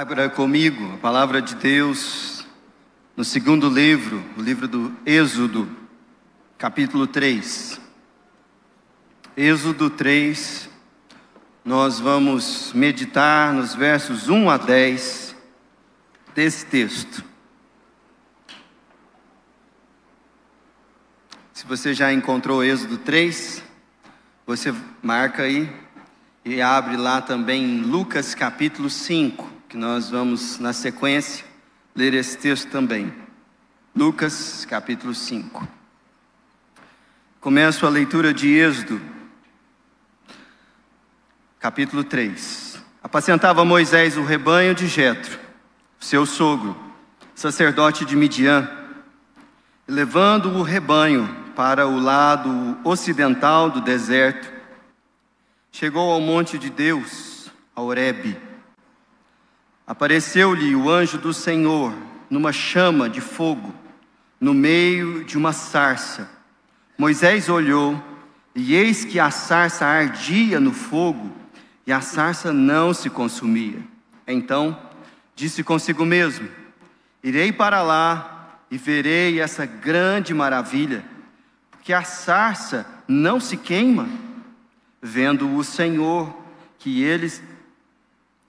Abra comigo a palavra de Deus no segundo livro, o livro do Êxodo, capítulo 3. Êxodo 3, nós vamos meditar nos versos 1 a 10 desse texto. Se você já encontrou Êxodo 3, você marca aí e abre lá também em Lucas capítulo 5 que nós vamos, na sequência, ler esse texto também. Lucas, capítulo 5. Começo a leitura de Êxodo, capítulo 3. Apacentava Moisés o rebanho de Jetro, seu sogro, sacerdote de Midian, levando o rebanho para o lado ocidental do deserto, chegou ao monte de Deus, a Horebe Apareceu-lhe o anjo do Senhor numa chama de fogo, no meio de uma sarça. Moisés olhou, e eis que a sarça ardia no fogo, e a sarça não se consumia. Então disse consigo mesmo: Irei para lá e verei essa grande maravilha, porque a sarça não se queima. Vendo o Senhor que eles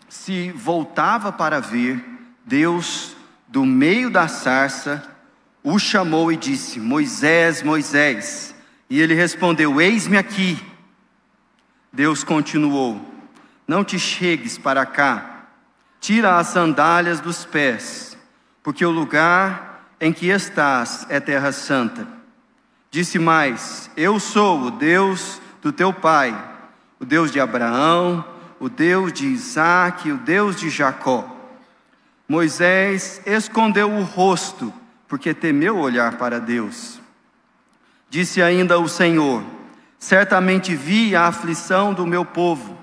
se voltava para ver, Deus, do meio da sarça, o chamou e disse: Moisés, Moisés. E ele respondeu: Eis-me aqui. Deus continuou: Não te chegues para cá, tira as sandálias dos pés, porque o lugar em que estás é terra santa. Disse mais: Eu sou o Deus do teu pai, o Deus de Abraão, o Deus de Isaac, o Deus de Jacó. Moisés escondeu o rosto, porque temeu olhar para Deus. Disse ainda o Senhor: Certamente vi a aflição do meu povo,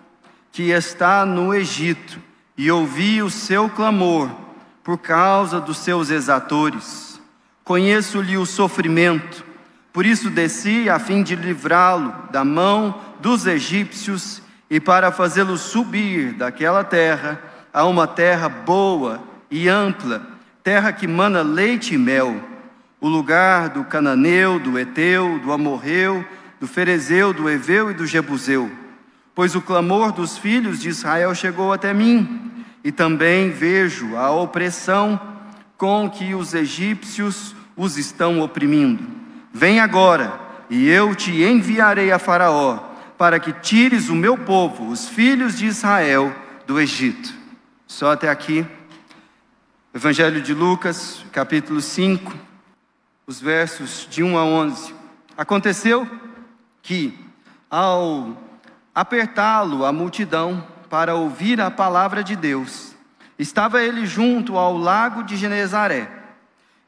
que está no Egito, e ouvi o seu clamor por causa dos seus exatores. Conheço-lhe o sofrimento, por isso desci a fim de livrá-lo da mão dos egípcios e para fazê-lo subir daquela terra a uma terra boa e ampla, terra que mana leite e mel, o lugar do cananeu, do eteu, do amorreu, do ferezeu, do eveu e do jebuseu. Pois o clamor dos filhos de Israel chegou até mim, e também vejo a opressão com que os egípcios os estão oprimindo. Vem agora, e eu te enviarei a Faraó para que tires o meu povo, os filhos de Israel, do Egito. Só até aqui. Evangelho de Lucas, capítulo 5, os versos de 1 a 11. Aconteceu que, ao apertá-lo a multidão para ouvir a palavra de Deus, estava ele junto ao lago de Genezaré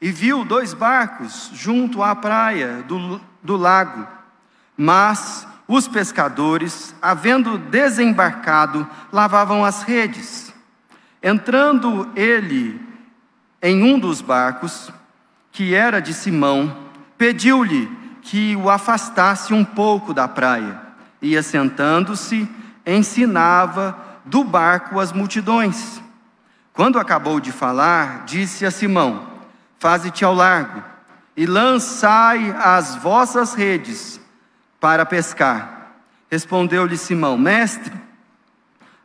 e viu dois barcos junto à praia do, do lago, mas os pescadores, havendo desembarcado, lavavam as redes. Entrando ele em um dos barcos, que era de Simão, pediu-lhe que o afastasse um pouco da praia. E assentando-se, ensinava do barco as multidões. Quando acabou de falar, disse a Simão: Faze-te ao largo e lançai as vossas redes para pescar. Respondeu-lhe Simão: Mestre,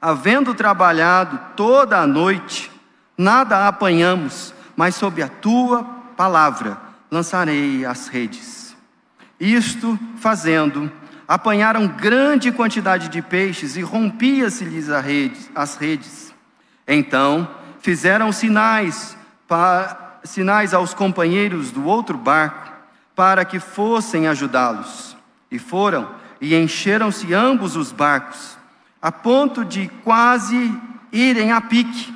havendo trabalhado toda a noite, nada apanhamos, mas sob a tua palavra lançarei as redes. Isto fazendo, apanharam grande quantidade de peixes e rompia-se-lhes as redes. Então fizeram sinais, para, sinais aos companheiros do outro barco para que fossem ajudá-los. E foram e encheram-se ambos os barcos, a ponto de quase irem a pique.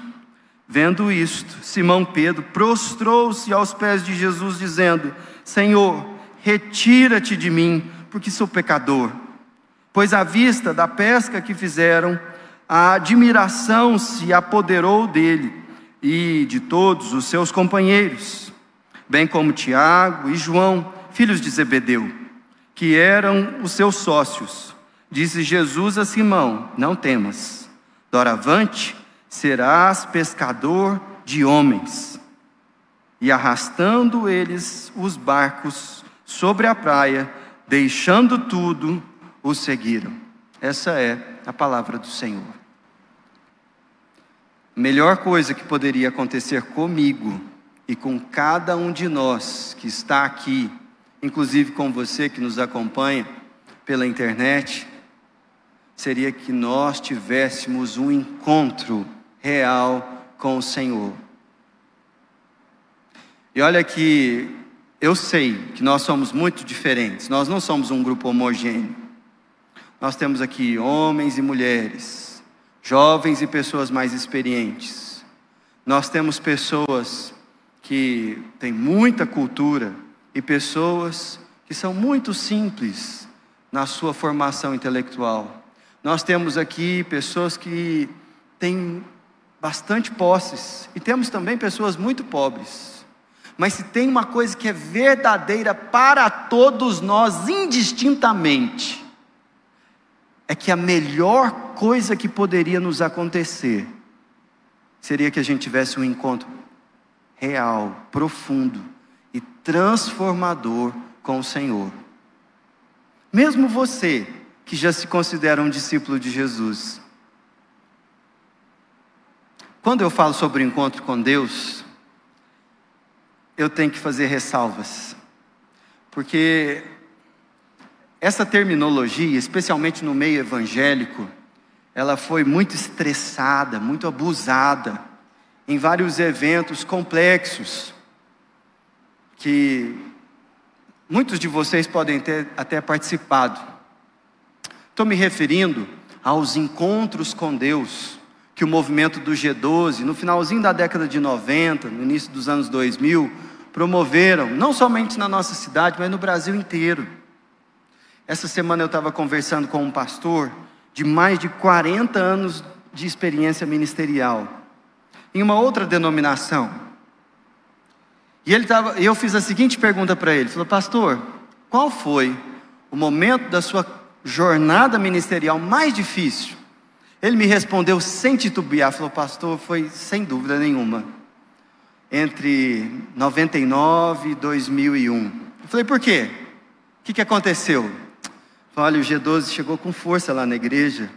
Vendo isto, Simão Pedro prostrou-se aos pés de Jesus, dizendo: Senhor, retira-te de mim, porque sou pecador. Pois à vista da pesca que fizeram, a admiração se apoderou dele e de todos os seus companheiros, bem como Tiago e João, filhos de Zebedeu que eram os seus sócios. Disse Jesus a Simão: Não temas, doravante serás pescador de homens. E arrastando eles os barcos sobre a praia, deixando tudo, o seguiram. Essa é a palavra do Senhor. A melhor coisa que poderia acontecer comigo e com cada um de nós que está aqui, inclusive com você que nos acompanha pela internet, seria que nós tivéssemos um encontro real com o Senhor. E olha que eu sei que nós somos muito diferentes, nós não somos um grupo homogêneo. Nós temos aqui homens e mulheres, jovens e pessoas mais experientes. Nós temos pessoas que têm muita cultura e pessoas que são muito simples na sua formação intelectual. Nós temos aqui pessoas que têm bastante posses e temos também pessoas muito pobres. Mas se tem uma coisa que é verdadeira para todos nós, indistintamente, é que a melhor coisa que poderia nos acontecer seria que a gente tivesse um encontro real, profundo e transformador com o Senhor. Mesmo você que já se considera um discípulo de Jesus, quando eu falo sobre o encontro com Deus, eu tenho que fazer ressalvas, porque essa terminologia, especialmente no meio evangélico, ela foi muito estressada, muito abusada em vários eventos complexos que muitos de vocês podem ter até participado. Estou me referindo aos encontros com Deus que o movimento do G12, no finalzinho da década de 90, no início dos anos 2000, promoveram, não somente na nossa cidade, mas no Brasil inteiro. Essa semana eu estava conversando com um pastor de mais de 40 anos de experiência ministerial, em uma outra denominação. E ele tava, eu fiz a seguinte pergunta para ele: falou, pastor, qual foi o momento da sua jornada ministerial mais difícil? Ele me respondeu sem titubear, falou, pastor, foi sem dúvida nenhuma, entre 99 e 2001. Eu falei, por quê? O que, que aconteceu? Olha, o G12 chegou com força lá na igreja.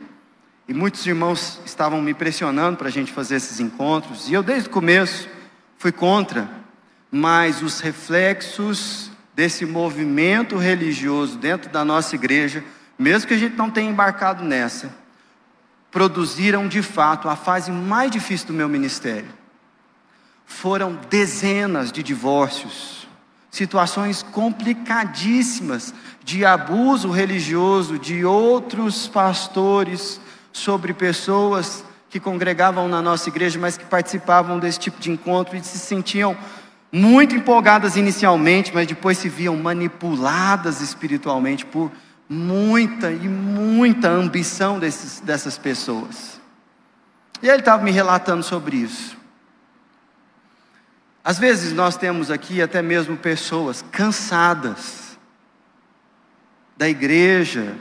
E muitos irmãos estavam me pressionando para a gente fazer esses encontros. E eu, desde o começo, fui contra. Mas os reflexos desse movimento religioso dentro da nossa igreja, mesmo que a gente não tenha embarcado nessa, produziram de fato a fase mais difícil do meu ministério. Foram dezenas de divórcios, situações complicadíssimas de abuso religioso de outros pastores sobre pessoas que congregavam na nossa igreja, mas que participavam desse tipo de encontro e se sentiam muito empolgadas inicialmente, mas depois se viam manipuladas espiritualmente por muita e muita ambição desses, dessas pessoas. E ele estava me relatando sobre isso. Às vezes nós temos aqui até mesmo pessoas cansadas da igreja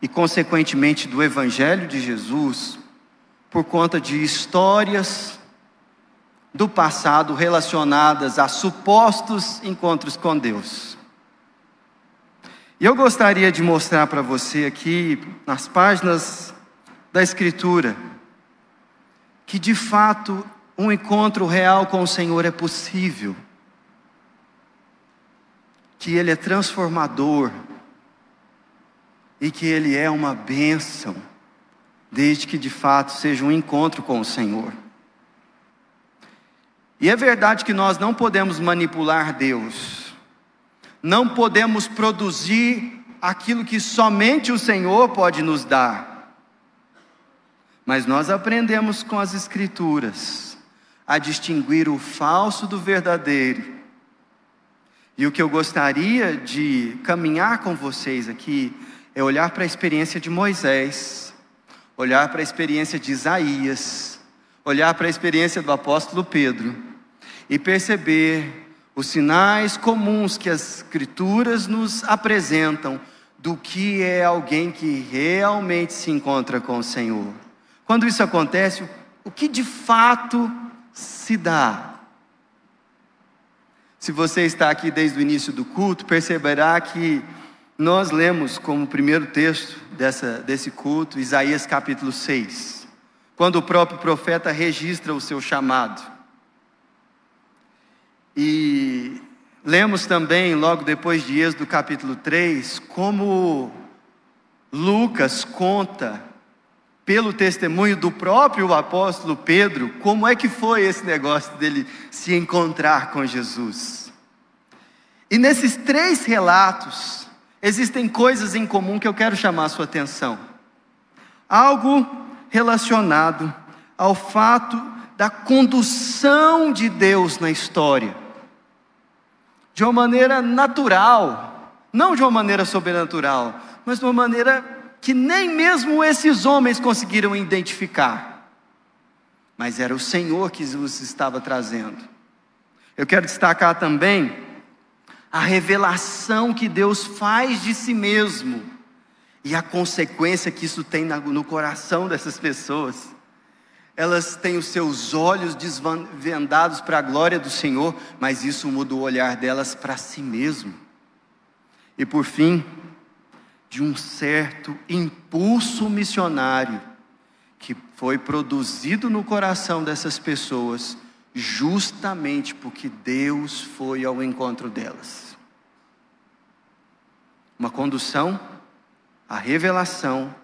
e, consequentemente, do Evangelho de Jesus, por conta de histórias do passado relacionadas a supostos encontros com Deus. E eu gostaria de mostrar para você aqui, nas páginas da Escritura, que de fato um encontro real com o Senhor é possível, que Ele é transformador, e que ele é uma bênção, desde que de fato seja um encontro com o Senhor. E é verdade que nós não podemos manipular Deus, não podemos produzir aquilo que somente o Senhor pode nos dar, mas nós aprendemos com as Escrituras a distinguir o falso do verdadeiro. E o que eu gostaria de caminhar com vocês aqui é olhar para a experiência de Moisés, olhar para a experiência de Isaías, olhar para a experiência do apóstolo Pedro e perceber os sinais comuns que as Escrituras nos apresentam do que é alguém que realmente se encontra com o Senhor. Quando isso acontece, o que de fato se dá. Se você está aqui desde o início do culto, perceberá que nós lemos como primeiro texto dessa, desse culto Isaías capítulo 6, quando o próprio profeta registra o seu chamado. E lemos também, logo depois de Êxodo capítulo 3, como Lucas conta, pelo testemunho do próprio apóstolo Pedro, como é que foi esse negócio dele se encontrar com Jesus. E nesses três relatos, existem coisas em comum que eu quero chamar a sua atenção. Algo relacionado ao fato da condução de Deus na história, de uma maneira natural, não de uma maneira sobrenatural, mas de uma maneira que nem mesmo esses homens conseguiram identificar. Mas era o Senhor que os estava trazendo. Eu quero destacar também a revelação que Deus faz de si mesmo e a consequência que isso tem no coração dessas pessoas. Elas têm os seus olhos desvendados para a glória do Senhor, mas isso muda o olhar delas para si mesmo. E por fim, de um certo impulso missionário que foi produzido no coração dessas pessoas, justamente porque Deus foi ao encontro delas. Uma condução, a revelação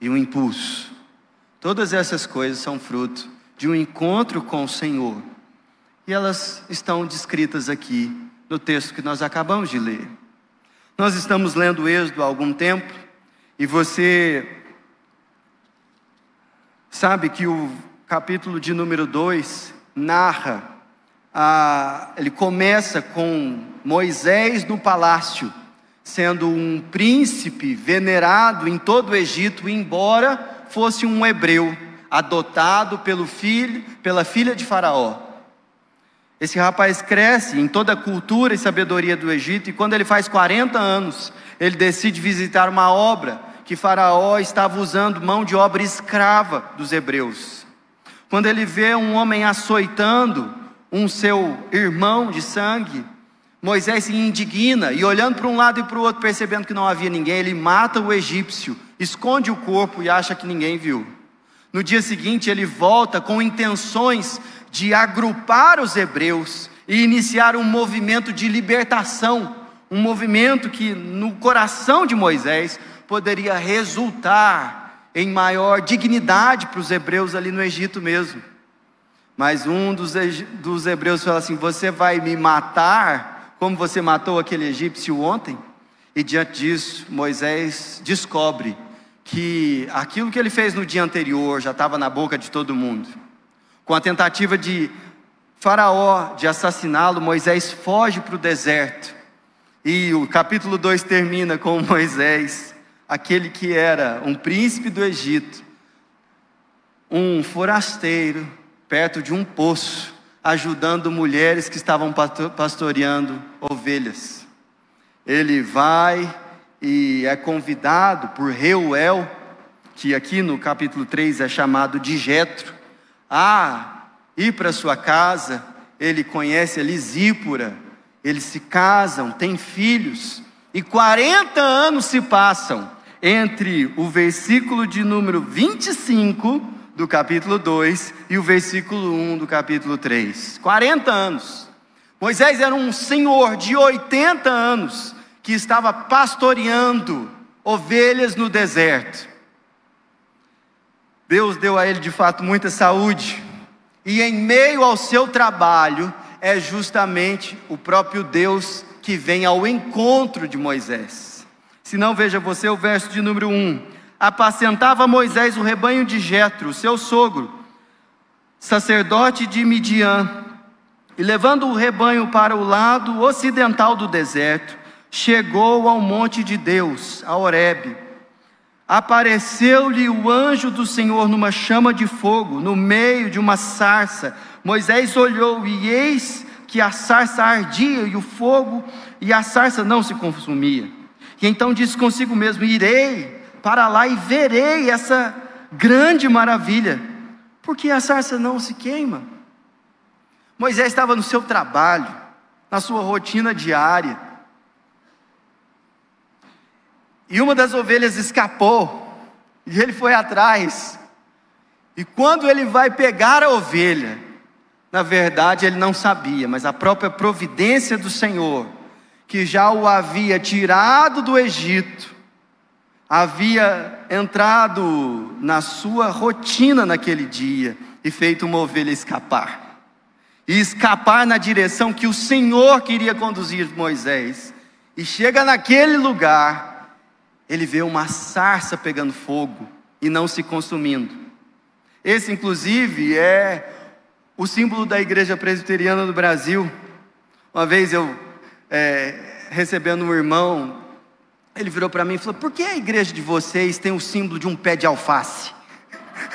e um impulso. Todas essas coisas são fruto de um encontro com o Senhor. E elas estão descritas aqui no texto que nós acabamos de ler. Nós estamos lendo Êxodo há algum tempo e você sabe que o capítulo de número 2 narra, a, ele começa com Moisés no palácio, sendo um príncipe venerado em todo o Egito, embora fosse um hebreu, adotado pelo filho, pela filha de Faraó. Esse rapaz cresce em toda a cultura e sabedoria do Egito, e quando ele faz 40 anos, ele decide visitar uma obra que Faraó estava usando mão de obra escrava dos hebreus. Quando ele vê um homem açoitando um seu irmão de sangue, Moisés se indigna e olhando para um lado e para o outro, percebendo que não havia ninguém, ele mata o egípcio, esconde o corpo e acha que ninguém viu. No dia seguinte, ele volta com intenções de agrupar os hebreus e iniciar um movimento de libertação, um movimento que no coração de Moisés poderia resultar em maior dignidade para os hebreus ali no Egito mesmo. Mas um dos, hebreus fala assim: Você vai me matar como você matou aquele egípcio ontem? E diante disso, Moisés descobre que aquilo que ele fez no dia anterior já estava na boca de todo mundo. Com a tentativa de Faraó de assassiná-lo, Moisés foge para o deserto. E o capítulo 2 termina com Moisés, aquele que era um príncipe do Egito, um forasteiro, perto de um poço, ajudando mulheres que estavam pastoreando ovelhas. Ele vai e é convidado por Reuel, que aqui no capítulo 3 é chamado de Jetro, a ir para sua casa, ele conhece a Lisípora, eles se casam, têm filhos, e 40 anos se passam entre o versículo de número 25 do capítulo 2 e o versículo 1 do capítulo 3. 40 anos. Moisés era um senhor de 80 anos que estava pastoreando ovelhas no deserto. Deus deu a ele de fato muita saúde, e em meio ao seu trabalho, é justamente o próprio Deus que vem ao encontro de Moisés. Se não, veja você o verso de número 1. Apacentava Moisés o rebanho de Jetro, seu sogro, sacerdote de Midian, e levando o rebanho para o lado ocidental do deserto, chegou ao monte de Deus, a Horebe apareceu-lhe o anjo do Senhor numa chama de fogo, no meio de uma sarça. Moisés olhou e eis que a sarça ardia e o fogo e a sarça não se consumia. E então disse consigo mesmo: Irei para lá e verei essa grande maravilha, Por que a sarça não se queima? Moisés estava no seu trabalho, na sua rotina diária. E uma das ovelhas escapou, e ele foi atrás. E quando ele vai pegar a ovelha, na verdade ele não sabia, mas a própria providência do Senhor, que já o havia tirado do Egito, havia entrado na sua rotina naquele dia e feito uma ovelha escapar. E escapar na direção que o Senhor queria conduzir Moisés. E chega naquele lugar, ele vê uma sarça pegando fogo e não se consumindo. Esse, inclusive, é o símbolo da Igreja Presbiteriana do Brasil. Uma vez eu, é, recebendo um irmão, ele virou para mim e falou: Por que a igreja de vocês tem o símbolo de um pé de alface?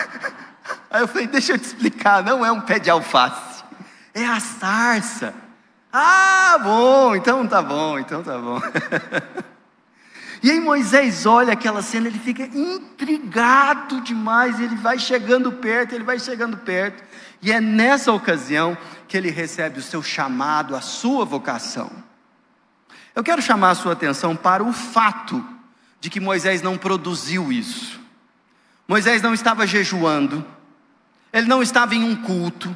Aí eu falei: Deixa eu te explicar, não é um pé de alface, é a sarça. Ah, bom, então tá bom, então tá bom. e aí Moisés olha aquela cena, ele fica intrigado demais, ele vai chegando perto, ele vai chegando perto, e é nessa ocasião que ele recebe o seu chamado, a sua vocação. Eu quero chamar a sua atenção para o fato de que Moisés não produziu isso. Moisés não estava jejuando, ele não estava em um culto,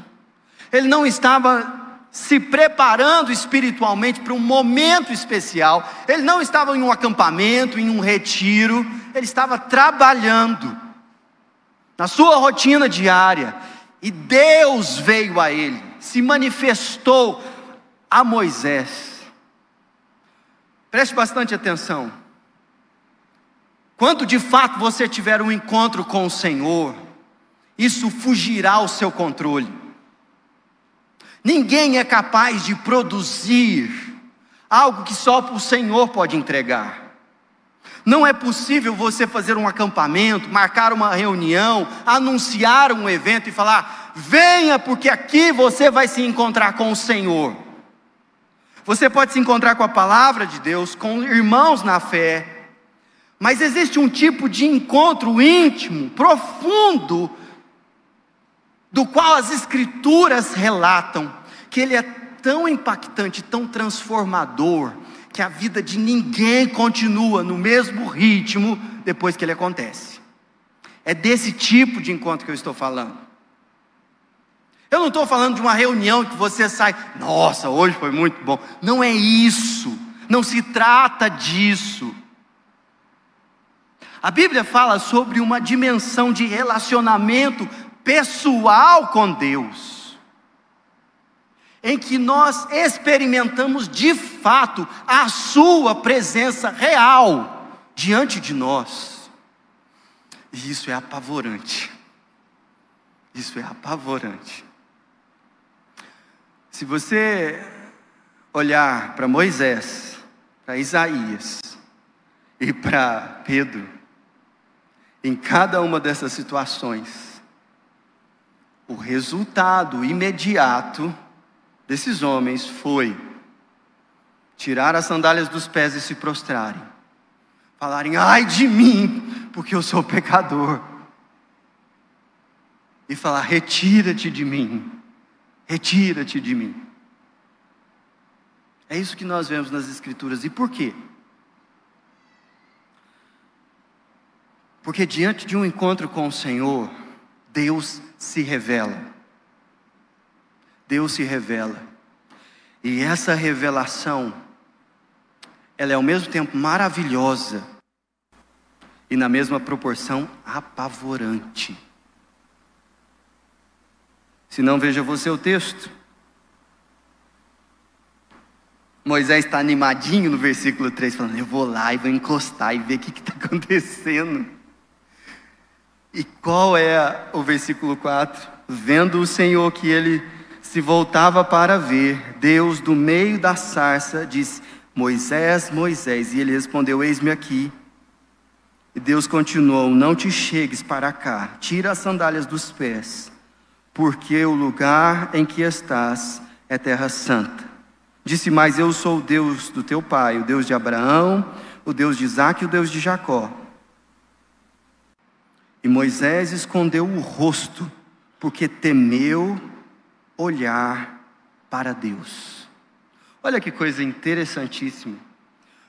ele não estava se preparando espiritualmente para um momento especial, ele não estava em um acampamento, em um retiro, ele estava trabalhando na sua rotina diária, e Deus veio a ele, se manifestou a Moisés Preste bastante atenção. Quando de fato você tiver um encontro com o Senhor, isso fugirá ao seu controle. Ninguém é capaz de produzir algo que só o Senhor pode entregar. Não é possível você fazer um acampamento, marcar uma reunião, anunciar um evento e falar: venha, porque aqui você vai se encontrar com o Senhor. Você pode se encontrar com a palavra de Deus, com irmãos na fé, mas existe um tipo de encontro íntimo, profundo, do qual as Escrituras relatam que ele é tão impactante, tão transformador, que a vida de ninguém continua no mesmo ritmo depois que ele acontece. É desse tipo de encontro que eu estou falando. Eu não estou falando de uma reunião que você sai, nossa, hoje foi muito bom. Não é isso, não se trata disso. A Bíblia fala sobre uma dimensão de relacionamento pessoal com Deus, em que nós experimentamos de fato a Sua presença real diante de nós, e isso é apavorante. Isso é apavorante. Se você olhar para Moisés, para Isaías e para Pedro, em cada uma dessas situações, o resultado imediato desses homens foi tirar as sandálias dos pés e se prostrarem, falarem: ai de mim, porque eu sou pecador, e falar: retira-te de mim retira-te de mim. É isso que nós vemos nas Escrituras. E por quê? Porque diante de um encontro com o Senhor, Deus se revela. Deus se revela. E essa revelação, ela é ao mesmo tempo maravilhosa e na mesma proporção apavorante. Se não, veja você o texto. Moisés está animadinho no versículo 3, falando: Eu vou lá e vou encostar e ver o que está acontecendo. E qual é o versículo 4? Vendo o Senhor que ele se voltava para ver, Deus do meio da sarça disse: Moisés, Moisés. E ele respondeu: Eis-me aqui. E Deus continuou: Não te chegues para cá, tira as sandálias dos pés porque o lugar em que estás é terra santa. Disse mais: Eu sou o Deus do teu pai, o Deus de Abraão, o Deus de Isaac e o Deus de Jacó. E Moisés escondeu o rosto porque temeu olhar para Deus. Olha que coisa interessantíssima.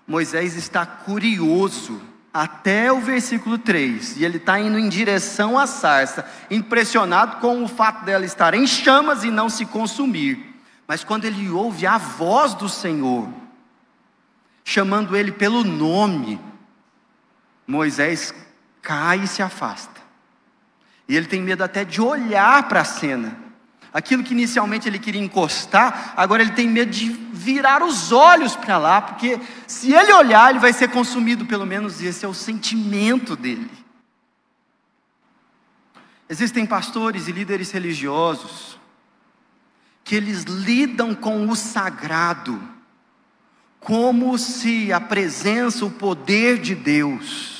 Moisés está curioso até o versículo 3, e ele está indo em direção à sarça, impressionado com o fato dela estar em chamas e não se consumir. Mas quando ele ouve a voz do Senhor, chamando ele pelo nome, Moisés cai e se afasta. E ele tem medo até de olhar para a cena. Aquilo que inicialmente ele queria encostar, agora ele tem medo de virar os olhos para lá, porque se ele olhar, ele vai ser consumido, pelo menos esse é o sentimento dele. Existem pastores e líderes religiosos que eles lidam com o sagrado como se a presença, o poder de Deus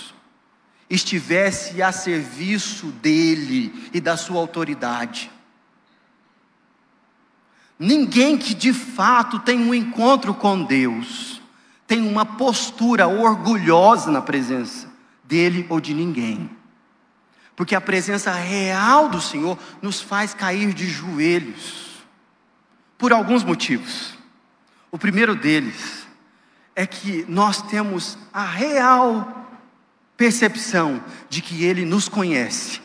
estivesse a serviço dele e da sua autoridade. Ninguém que de fato tem um encontro com Deus tem uma postura orgulhosa na presença dele ou de ninguém. Porque a presença real do Senhor nos faz cair de joelhos por alguns motivos. O primeiro deles é que nós temos a real percepção de que Ele nos conhece,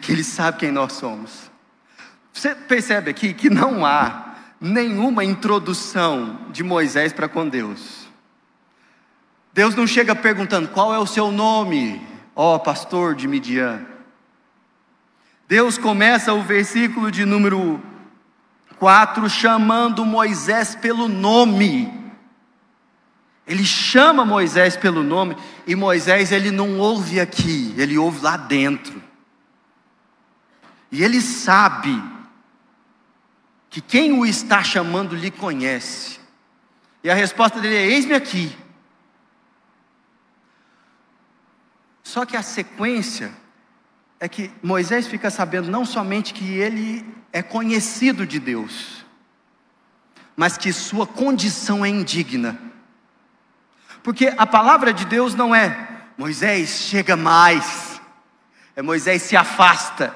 que Ele sabe quem nós somos. Você percebe aqui que não há nenhuma introdução de Moisés para com Deus. Deus não chega perguntando qual é o seu nome, ó pastor de Midian. Deus começa o versículo de número 4 chamando Moisés pelo nome. Ele chama Moisés pelo nome e Moisés ele não ouve aqui, ele ouve lá dentro. E ele sabe que quem o está chamando lhe conhece. E a resposta dele é: Eis-me aqui. Só que a sequência é que Moisés fica sabendo não somente que ele é conhecido de Deus, mas que sua condição é indigna. Porque a palavra de Deus não é Moisés chega mais, é Moisés se afasta,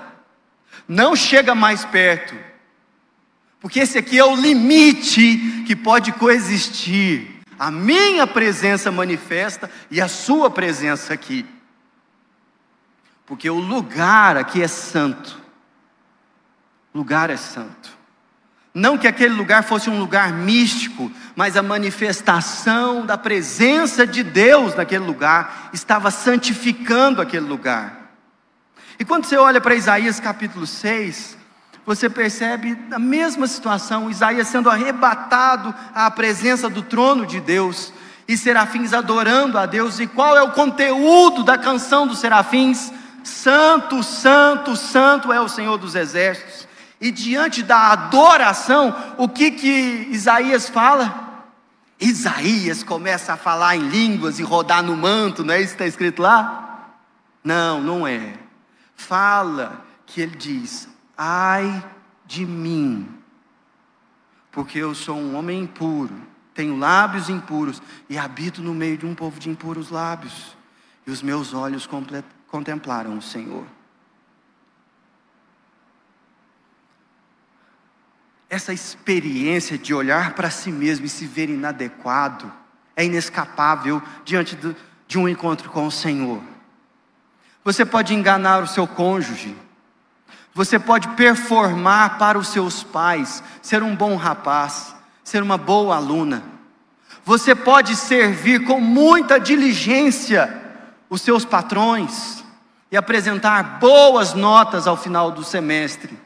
não chega mais perto, porque esse aqui é o limite que pode coexistir. A minha presença manifesta e a sua presença aqui. Porque o lugar aqui é santo. O lugar é santo. Não que aquele lugar fosse um lugar místico, mas a manifestação da presença de Deus naquele lugar estava santificando aquele lugar. E quando você olha para Isaías capítulo 6, você percebe a mesma situação, Isaías sendo arrebatado à presença do trono de Deus, e serafins adorando a Deus, e qual é o conteúdo da canção dos serafins? Santo, Santo, Santo é o Senhor dos Exércitos. E diante da adoração, o que que Isaías fala? Isaías começa a falar em línguas e rodar no manto, não é isso que está escrito lá? Não, não é. Fala que ele diz: Ai de mim, porque eu sou um homem impuro, tenho lábios impuros e habito no meio de um povo de impuros lábios, e os meus olhos contemplaram o Senhor. Essa experiência de olhar para si mesmo e se ver inadequado é inescapável diante de um encontro com o Senhor. Você pode enganar o seu cônjuge, você pode performar para os seus pais, ser um bom rapaz, ser uma boa aluna. Você pode servir com muita diligência os seus patrões e apresentar boas notas ao final do semestre.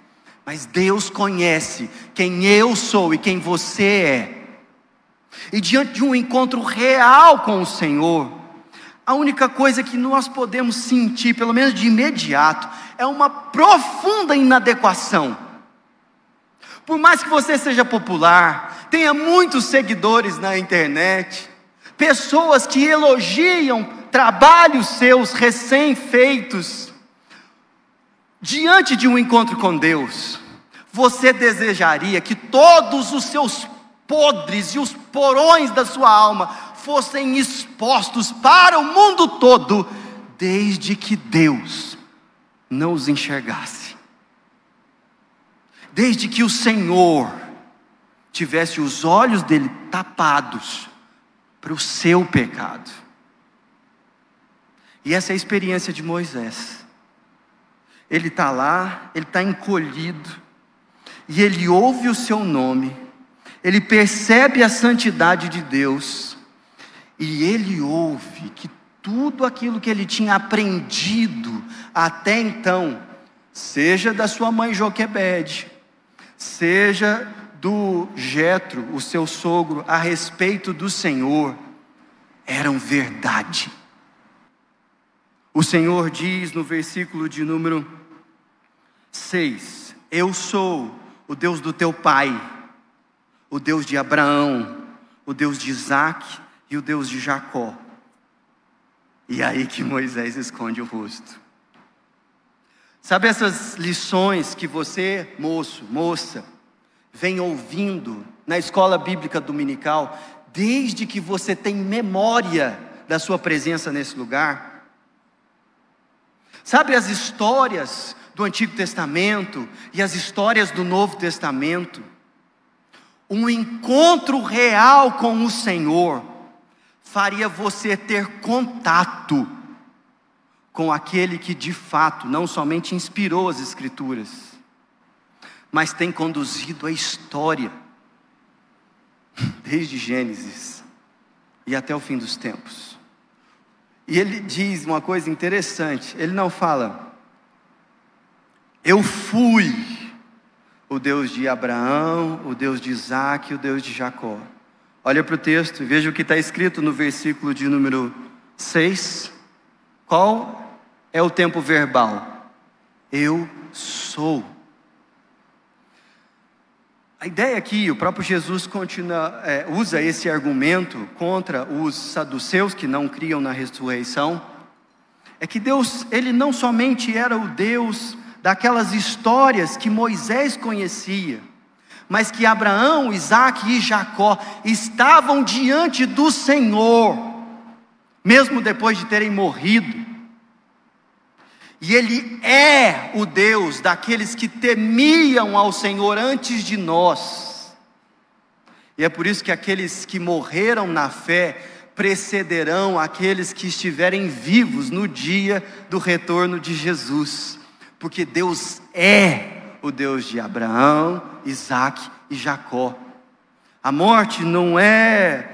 Mas Deus conhece quem eu sou e quem você é. E diante de um encontro real com o Senhor, a única coisa que nós podemos sentir, pelo menos de imediato, é uma profunda inadequação. Por mais que você seja popular, tenha muitos seguidores na internet, pessoas que elogiam trabalhos seus recém-feitos, diante de um encontro com Deus, você desejaria que todos os seus podres e os porões da sua alma fossem expostos para o mundo todo, desde que Deus não os enxergasse. desde que o Senhor tivesse os olhos dele tapados para o seu pecado. E essa é a experiência de Moisés. Ele está lá, ele está encolhido, e ele ouve o seu nome, ele percebe a santidade de Deus, e ele ouve que tudo aquilo que ele tinha aprendido até então, seja da sua mãe Joquebede, seja do Jetro, o seu sogro, a respeito do Senhor, eram verdade. O Senhor diz no versículo de número 6: Eu sou o Deus do teu pai, o Deus de Abraão, o Deus de Isaac e o Deus de Jacó. E é aí que Moisés esconde o rosto. Sabe essas lições que você, moço, moça, vem ouvindo na escola bíblica dominical, desde que você tem memória da sua presença nesse lugar? Sabe as histórias do Antigo Testamento e as histórias do Novo Testamento? Um encontro real com o Senhor faria você ter contato com aquele que de fato não somente inspirou as Escrituras, mas tem conduzido a história, desde Gênesis e até o fim dos tempos. E ele diz uma coisa interessante: ele não fala, eu fui o Deus de Abraão, o Deus de Isaac, o Deus de Jacó. Olha para o texto e veja o que está escrito no versículo de número 6. Qual é o tempo verbal? Eu sou. A ideia aqui, o próprio Jesus continua, é, usa esse argumento contra os saduceus que não criam na ressurreição, é que Deus, ele não somente era o Deus daquelas histórias que Moisés conhecia, mas que Abraão, Isaac e Jacó estavam diante do Senhor, mesmo depois de terem morrido. E Ele é o Deus daqueles que temiam ao Senhor antes de nós. E é por isso que aqueles que morreram na fé precederão aqueles que estiverem vivos no dia do retorno de Jesus, porque Deus é o Deus de Abraão, Isaac e Jacó. A morte não é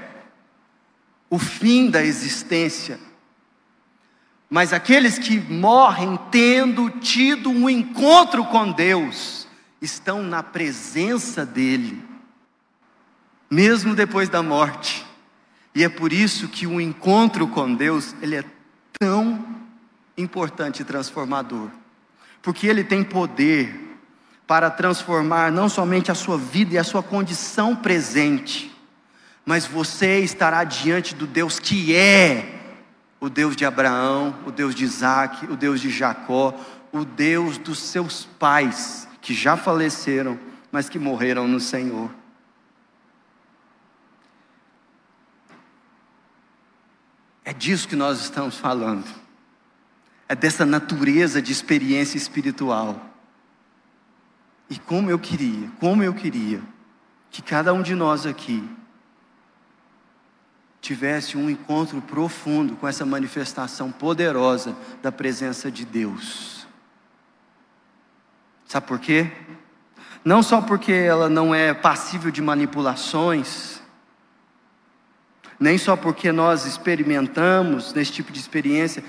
o fim da existência, mas aqueles que morrem tendo tido um encontro com Deus, estão na presença dEle, mesmo depois da morte. E é por isso que o encontro com Deus, ele é tão importante e transformador. Porque ele tem poder para transformar não somente a sua vida e a sua condição presente, mas você estará diante do Deus que é o Deus de Abraão, o Deus de Isaac, o Deus de Jacó, o Deus dos seus pais, que já faleceram, mas que morreram no Senhor. É disso que nós estamos falando. É dessa natureza de experiência espiritual. E como eu queria, como eu queria que cada um de nós aqui tivesse um encontro profundo com essa manifestação poderosa da presença de Deus. Sabe por quê? Não só porque ela não é passível de manipulações, nem só porque nós experimentamos nesse tipo de experiência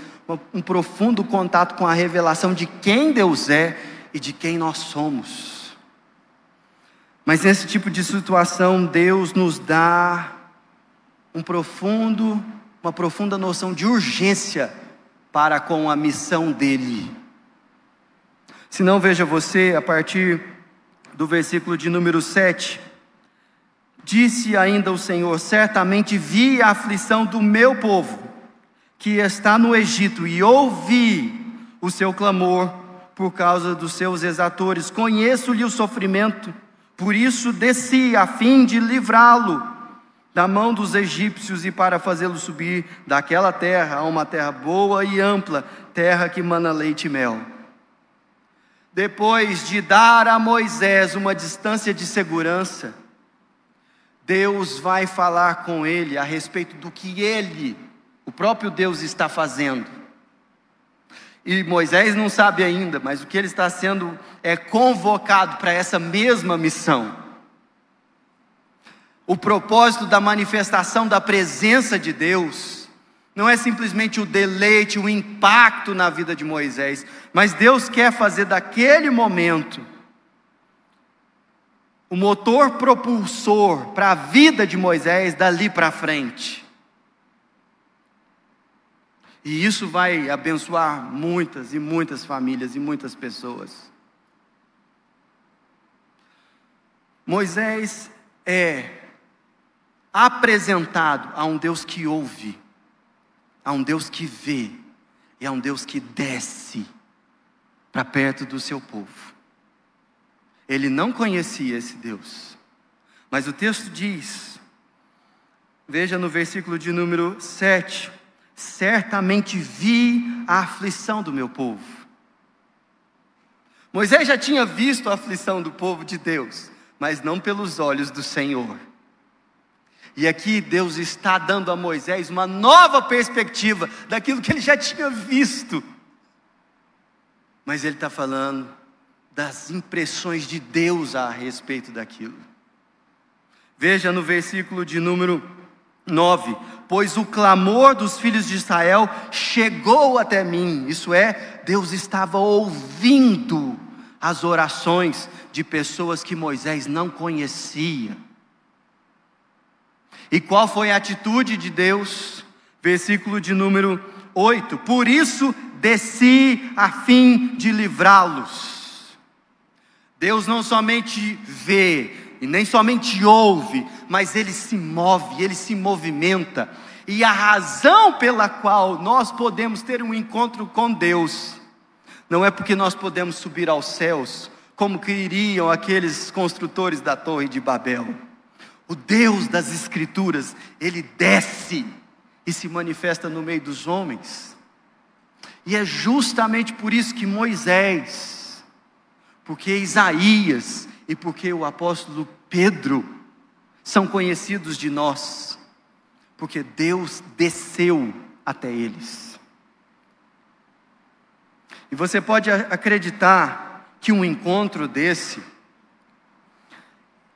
um profundo contato com a revelação de quem Deus é e de quem nós somos. Mas nesse tipo de situação, Deus nos dá um profundo, uma profunda noção de urgência para com a missão dele. Se não, veja você a partir do versículo de número 7. Disse ainda o Senhor: Certamente vi a aflição do meu povo, que está no Egito, e ouvi o seu clamor por causa dos seus exatores. Conheço-lhe o sofrimento, por isso desci a fim de livrá-lo da mão dos egípcios e para fazê-lo subir daquela terra a uma terra boa e ampla, terra que mana leite e mel. depois de dar a Moisés uma distância de segurança, Deus vai falar com ele a respeito do que ele, o próprio Deus, está fazendo. E Moisés não sabe ainda, mas o que ele está sendo é convocado para essa mesma missão. O propósito da manifestação da presença de Deus não é simplesmente o deleite, o impacto na vida de Moisés, mas Deus quer fazer daquele momento o motor propulsor para a vida de Moisés dali para frente. E isso vai abençoar muitas e muitas famílias e muitas pessoas. Moisés é apresentado a um Deus que ouve, a um Deus que vê e a um Deus que desce para perto do seu povo. Ele não conhecia esse Deus, mas o texto diz, veja no versículo de número 7, certamente vi a aflição do meu povo. Moisés já tinha visto a aflição do povo de Deus, mas não pelos olhos do Senhor. E aqui Deus está dando a Moisés uma nova perspectiva daquilo que ele já tinha visto. Mas ele está falando das impressões de Deus a respeito daquilo. Veja no versículo de número 9: Pois o clamor dos filhos de Israel chegou até mim, isso é, Deus estava ouvindo as orações de pessoas que Moisés não conhecia. E qual foi a atitude de Deus? Versículo de número 8: Por isso desci a fim de livrá-los. Deus não somente vê, e nem somente ouve, mas ele se move, ele se movimenta. E a razão pela qual nós podemos ter um encontro com Deus, não é porque nós podemos subir aos céus, como queriam aqueles construtores da Torre de Babel. O Deus das Escrituras, ele desce e se manifesta no meio dos homens. E é justamente por isso que Moisés, porque Isaías e porque o apóstolo Pedro são conhecidos de nós, porque Deus desceu até eles. E você pode acreditar que um encontro desse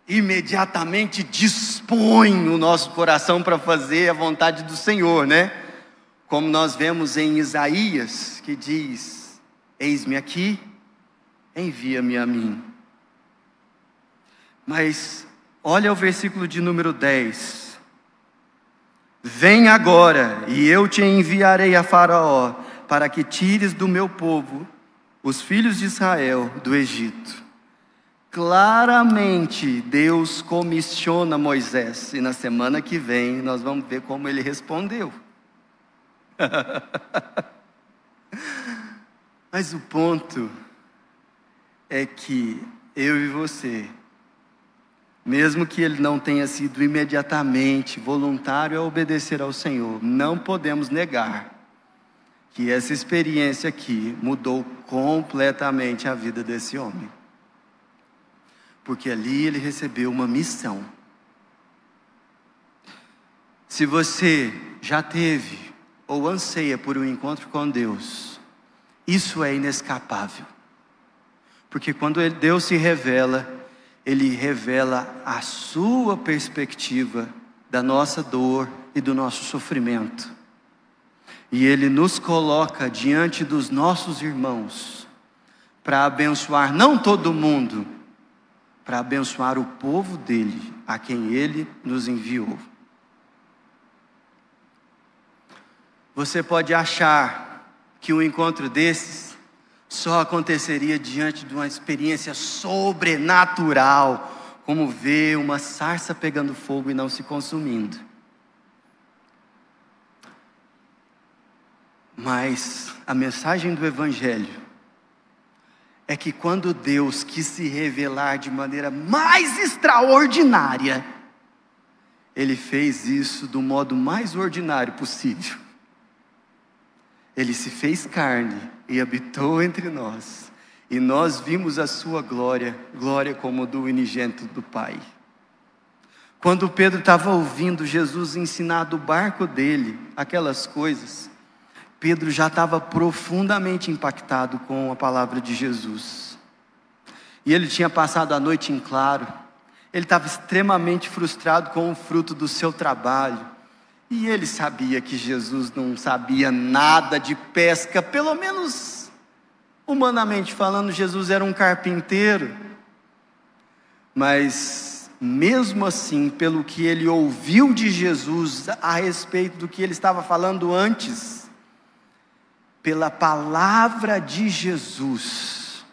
imediatamente dispõe o nosso coração para fazer a vontade do Senhor, né? Como nós vemos em Isaías, que diz: Eis-me aqui, envia-me a mim. Mas olha o versículo de número 10. Vem agora, e eu te enviarei a Faraó, para que tires do meu povo os filhos de Israel do Egito. Claramente Deus comissiona Moisés, e na semana que vem nós vamos ver como ele respondeu. Mas o ponto é que eu e você mesmo que ele não tenha sido imediatamente voluntário a obedecer ao Senhor, não podemos negar que essa experiência aqui mudou completamente a vida desse homem. Porque ali ele recebeu uma missão. Se você já teve ou anseia por um encontro com Deus, isso é inescapável. Porque quando Deus se revela, ele revela a sua perspectiva da nossa dor e do nosso sofrimento. E ele nos coloca diante dos nossos irmãos para abençoar não todo mundo, para abençoar o povo dele, a quem ele nos enviou. Você pode achar que um encontro desses só aconteceria diante de uma experiência sobrenatural, como ver uma sarça pegando fogo e não se consumindo. Mas a mensagem do Evangelho é que quando Deus quis se revelar de maneira mais extraordinária, Ele fez isso do modo mais ordinário possível. Ele se fez carne e habitou entre nós, e nós vimos a sua glória, glória como do unigênito do Pai. Quando Pedro estava ouvindo Jesus ensinar do barco dele aquelas coisas, Pedro já estava profundamente impactado com a palavra de Jesus. E ele tinha passado a noite em claro, ele estava extremamente frustrado com o fruto do seu trabalho. E ele sabia que Jesus não sabia nada de pesca, pelo menos Humanamente falando, Jesus era um carpinteiro, mas mesmo assim, pelo que ele ouviu de Jesus a respeito do que ele estava falando antes, pela palavra de Jesus,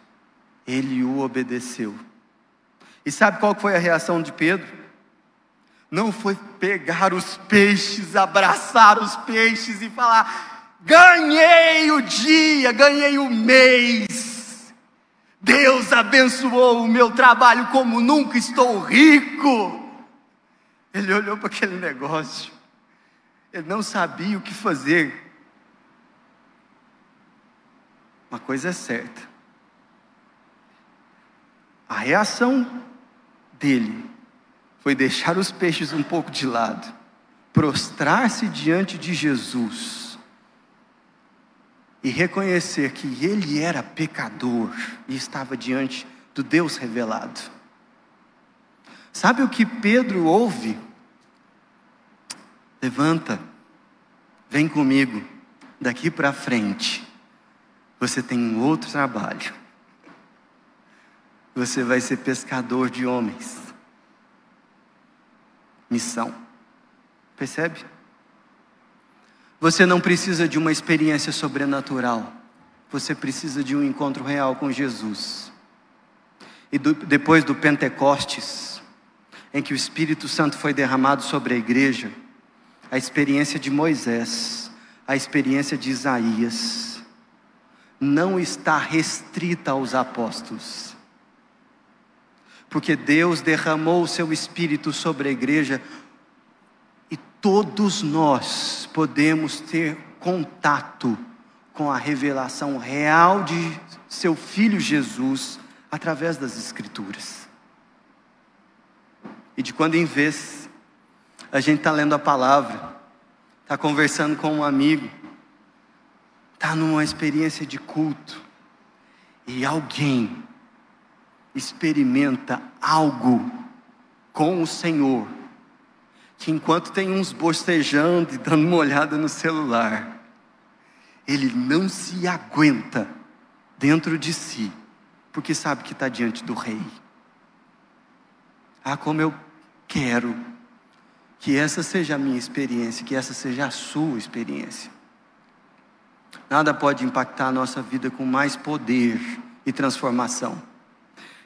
ele o obedeceu. E sabe qual foi a reação de Pedro? Não foi pegar os peixes, abraçar os peixes e falar: Ganhei o dia, ganhei o mês. Deus abençoou o meu trabalho como nunca estou rico. Ele olhou para aquele negócio. Ele não sabia o que fazer. Uma coisa é certa. A reação dele foi deixar os peixes um pouco de lado, prostrar-se diante de Jesus e reconhecer que ele era pecador e estava diante do Deus revelado. Sabe o que Pedro ouve? Levanta, vem comigo, daqui para frente, você tem um outro trabalho. Você vai ser pescador de homens. Missão. Percebe? Você não precisa de uma experiência sobrenatural. Você precisa de um encontro real com Jesus. E do, depois do Pentecostes, em que o Espírito Santo foi derramado sobre a igreja, a experiência de Moisés, a experiência de Isaías, não está restrita aos apóstolos. Porque Deus derramou o seu Espírito sobre a igreja todos nós podemos ter contato com a revelação real de seu Filho Jesus através das Escrituras. E de quando em vez a gente está lendo a palavra, está conversando com um amigo, está numa experiência de culto, e alguém experimenta algo com o Senhor que enquanto tem uns bostejando e dando uma olhada no celular, ele não se aguenta dentro de si, porque sabe que está diante do rei. Ah, como eu quero que essa seja a minha experiência, que essa seja a sua experiência. Nada pode impactar a nossa vida com mais poder e transformação.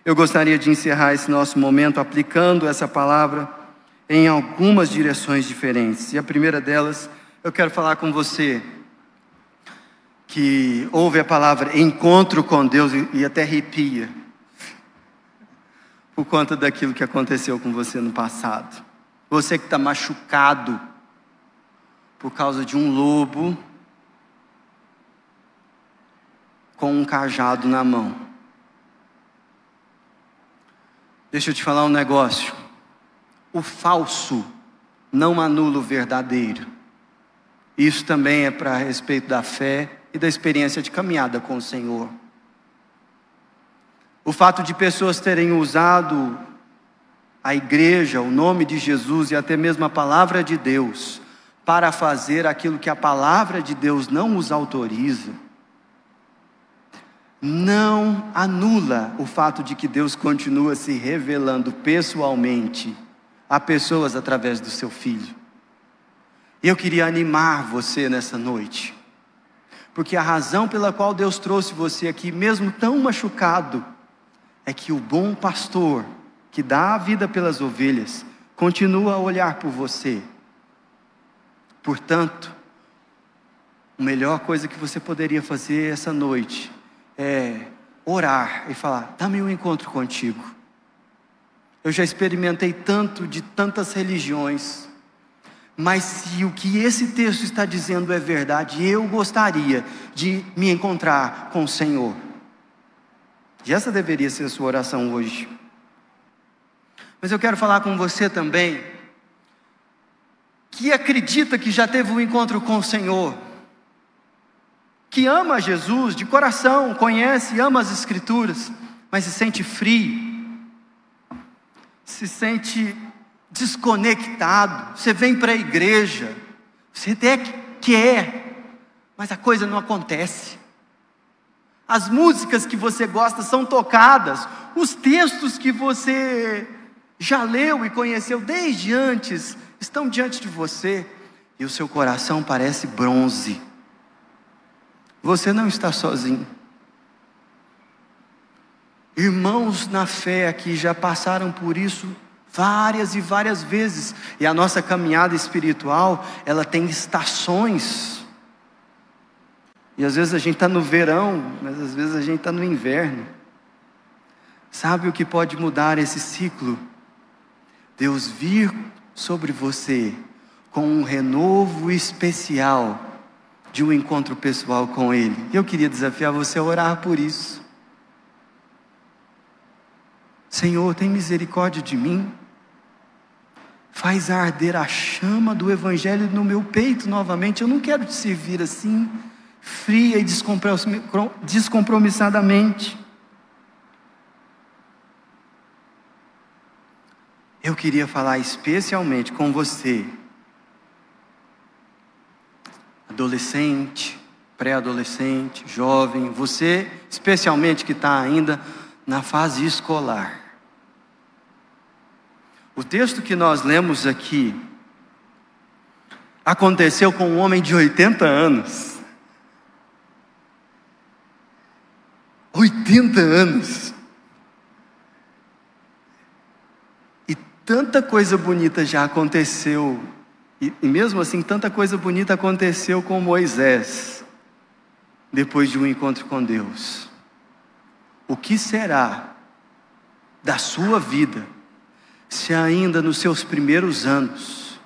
Eu gostaria de encerrar esse nosso momento aplicando essa palavra em algumas direções diferentes. E a primeira delas, eu quero falar com você que ouve a palavra encontro com Deus e até arrepia por conta daquilo que aconteceu com você no passado. Você que está machucado por causa de um lobo com um cajado na mão. Deixa eu te falar um negócio o falso não anula o verdadeiro. Isso também é para respeito da fé e da experiência de caminhada com o Senhor. O fato de pessoas terem usado a igreja, o nome de Jesus e até mesmo a palavra de Deus para fazer aquilo que a palavra de Deus não os autoriza, não anula o fato de que Deus continua se revelando pessoalmente a pessoas através do seu filho. Eu queria animar você nessa noite, porque a razão pela qual Deus trouxe você aqui, mesmo tão machucado, é que o bom pastor, que dá a vida pelas ovelhas, continua a olhar por você. Portanto, a melhor coisa que você poderia fazer essa noite é orar e falar: dá-me um encontro contigo. Eu já experimentei tanto de tantas religiões, mas se o que esse texto está dizendo é verdade, eu gostaria de me encontrar com o Senhor. E essa deveria ser a sua oração hoje. Mas eu quero falar com você também, que acredita que já teve um encontro com o Senhor, que ama Jesus de coração, conhece, ama as Escrituras, mas se sente frio, se sente desconectado. Você vem para a igreja, você até quer, mas a coisa não acontece. As músicas que você gosta são tocadas, os textos que você já leu e conheceu desde antes estão diante de você e o seu coração parece bronze. Você não está sozinho. Irmãos na fé aqui já passaram por isso várias e várias vezes. E a nossa caminhada espiritual, ela tem estações. E às vezes a gente está no verão, mas às vezes a gente está no inverno. Sabe o que pode mudar esse ciclo? Deus vir sobre você com um renovo especial de um encontro pessoal com Ele. Eu queria desafiar você a orar por isso. Senhor, tem misericórdia de mim. Faz arder a chama do Evangelho no meu peito novamente. Eu não quero te servir assim, fria e descompromissadamente. Eu queria falar especialmente com você adolescente, pré-adolescente, jovem, você especialmente que está ainda na fase escolar. O texto que nós lemos aqui aconteceu com um homem de 80 anos. 80 anos. E tanta coisa bonita já aconteceu e, e mesmo assim, tanta coisa bonita aconteceu com Moisés, depois de um encontro com Deus. O que será da sua vida, se ainda nos seus primeiros anos,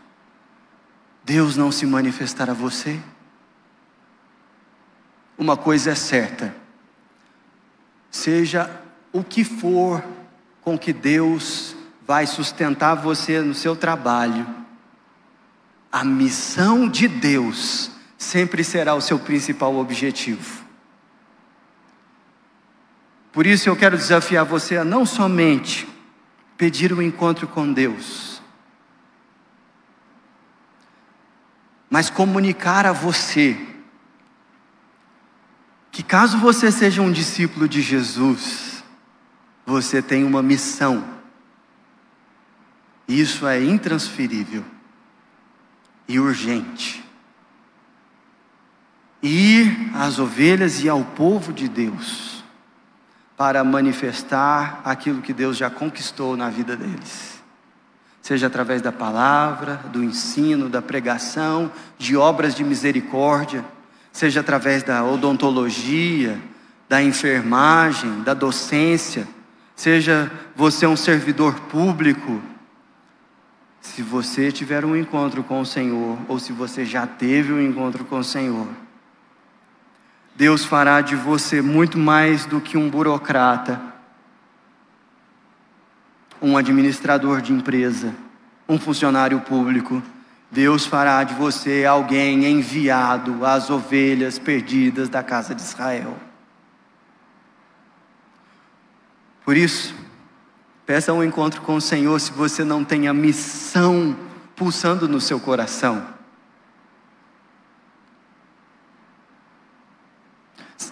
Deus não se manifestar a você? Uma coisa é certa, seja o que for com que Deus vai sustentar você no seu trabalho, a missão de Deus sempre será o seu principal objetivo. Por isso eu quero desafiar você a não somente pedir um encontro com Deus, mas comunicar a você que caso você seja um discípulo de Jesus, você tem uma missão. Isso é intransferível e urgente. Ir às ovelhas e ao povo de Deus para manifestar aquilo que Deus já conquistou na vida deles. Seja através da palavra, do ensino, da pregação, de obras de misericórdia, seja através da odontologia, da enfermagem, da docência, seja você um servidor público, se você tiver um encontro com o Senhor, ou se você já teve um encontro com o Senhor, Deus fará de você muito mais do que um burocrata, um administrador de empresa, um funcionário público. Deus fará de você alguém enviado às ovelhas perdidas da casa de Israel. Por isso, Peça um encontro com o Senhor se você não tem a missão pulsando no seu coração.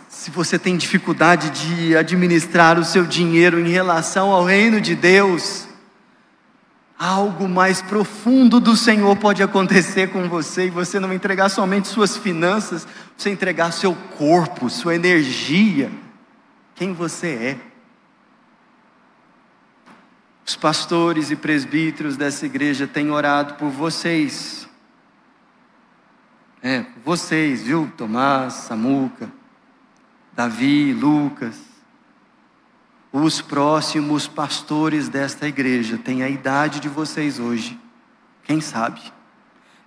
Se você tem dificuldade de administrar o seu dinheiro em relação ao reino de Deus, algo mais profundo do Senhor pode acontecer com você e você não entregar somente suas finanças, você entregar seu corpo, sua energia, quem você é. Os pastores e presbíteros dessa igreja têm orado por vocês. É, vocês, viu? Tomás, Samuca, Davi, Lucas. Os próximos pastores desta igreja têm a idade de vocês hoje. Quem sabe?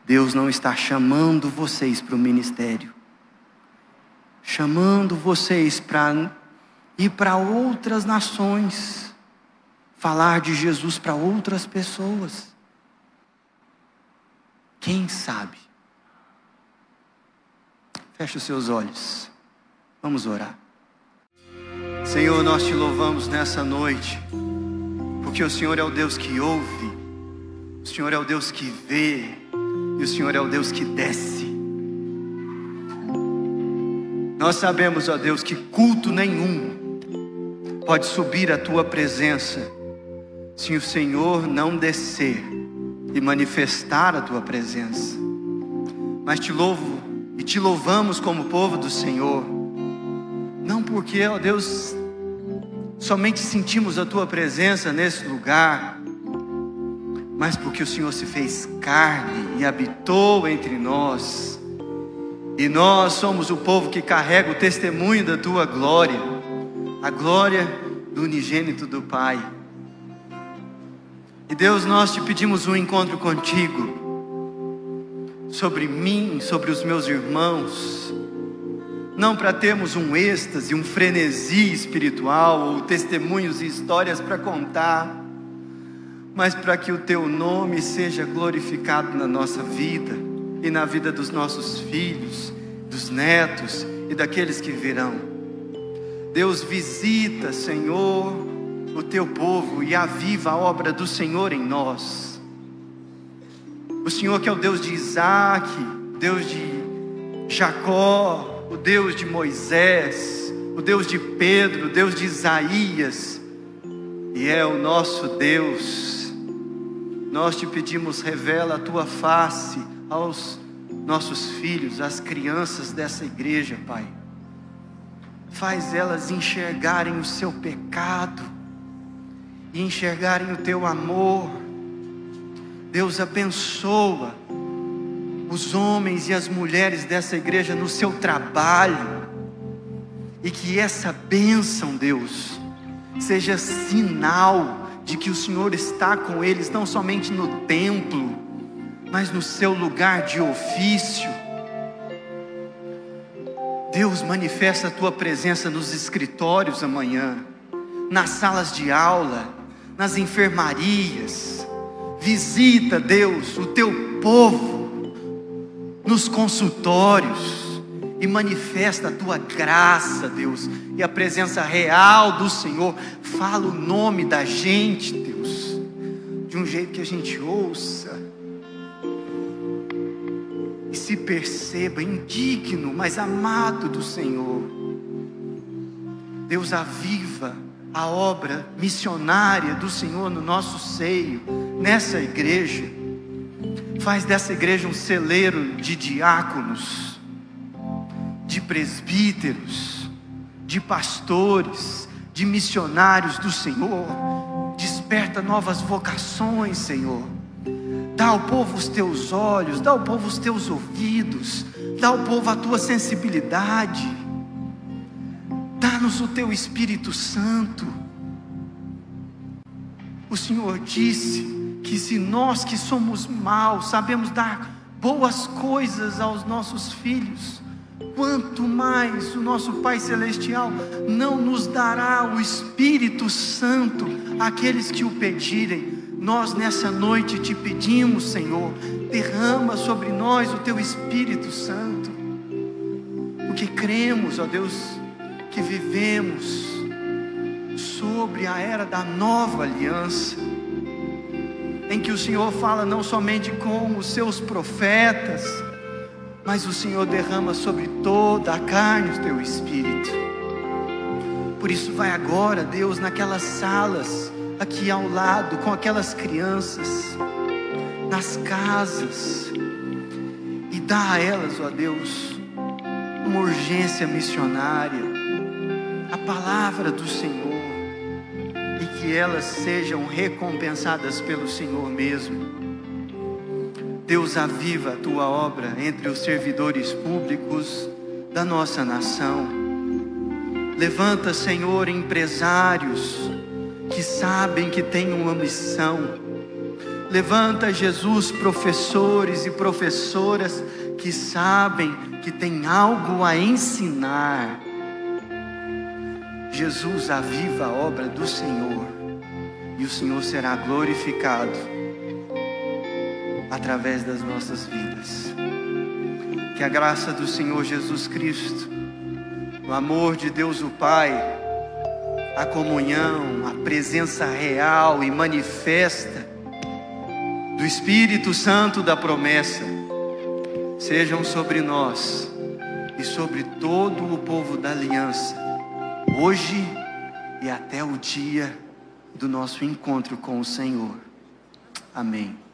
Deus não está chamando vocês para o ministério, chamando vocês para ir para outras nações, falar de Jesus para outras pessoas. Quem sabe? Feche os seus olhos. Vamos orar. Senhor, nós te louvamos nessa noite, porque o Senhor é o Deus que ouve, o Senhor é o Deus que vê, e o Senhor é o Deus que desce. Nós sabemos, ó Deus, que culto nenhum pode subir à tua presença se o Senhor não descer e manifestar a tua presença. Mas te louvo e te louvamos como povo do Senhor, não porque, ó Deus, somente sentimos a tua presença nesse lugar, mas porque o Senhor se fez carne e habitou entre nós. E nós somos o povo que carrega o testemunho da tua glória, a glória do unigênito do Pai. E Deus, nós te pedimos um encontro contigo, sobre mim, sobre os meus irmãos, não para termos um êxtase, um frenesi espiritual, ou testemunhos e histórias para contar, mas para que o teu nome seja glorificado na nossa vida e na vida dos nossos filhos, dos netos e daqueles que virão. Deus visita, Senhor, o teu povo e aviva a obra do Senhor em nós. O Senhor que é o Deus de Isaac, Deus de Jacó, o Deus de Moisés, o Deus de Pedro, o Deus de Isaías, e é o nosso Deus. Nós te pedimos, revela a tua face aos nossos filhos, às crianças dessa igreja, Pai. Faz elas enxergarem o seu pecado e enxergarem o teu amor. Deus abençoa os homens e as mulheres dessa igreja no seu trabalho, e que essa bênção, Deus, seja sinal de que o Senhor está com eles, não somente no templo, mas no seu lugar de ofício. Deus manifesta a tua presença nos escritórios amanhã, nas salas de aula, nas enfermarias. Visita, Deus, o teu povo nos consultórios e manifesta a tua graça, Deus, e a presença real do Senhor. Fala o nome da gente, Deus, de um jeito que a gente ouça e se perceba indigno, mas amado do Senhor. Deus aviva a obra missionária do Senhor no nosso seio, nessa igreja. Faz dessa igreja um celeiro de diáconos, de presbíteros, de pastores, de missionários do Senhor. Desperta novas vocações, Senhor. Dá ao povo os teus olhos, dá ao povo os teus ouvidos, dá ao povo a tua sensibilidade Dá-nos o teu Espírito Santo. O Senhor disse que se nós que somos maus sabemos dar boas coisas aos nossos filhos, quanto mais o nosso Pai Celestial não nos dará o Espírito Santo àqueles que o pedirem. Nós nessa noite te pedimos, Senhor, derrama sobre nós o teu Espírito Santo, porque cremos, ó Deus, que vivemos sobre a era da nova aliança, em que o Senhor fala não somente com os seus profetas, mas o Senhor derrama sobre toda a carne o teu espírito. Por isso, vai agora, Deus, naquelas salas aqui ao lado, com aquelas crianças, nas casas, e dá a elas, ó Deus, uma urgência missionária a palavra do Senhor e que elas sejam recompensadas pelo Senhor mesmo. Deus aviva a tua obra entre os servidores públicos da nossa nação. Levanta, Senhor, empresários que sabem que têm uma missão. Levanta, Jesus, professores e professoras que sabem que têm algo a ensinar Jesus aviva a obra do Senhor e o Senhor será glorificado através das nossas vidas. Que a graça do Senhor Jesus Cristo, o amor de Deus o Pai, a comunhão, a presença real e manifesta do Espírito Santo da promessa sejam sobre nós e sobre todo o povo da aliança, hoje e até o dia do nosso encontro com o Senhor. Amém.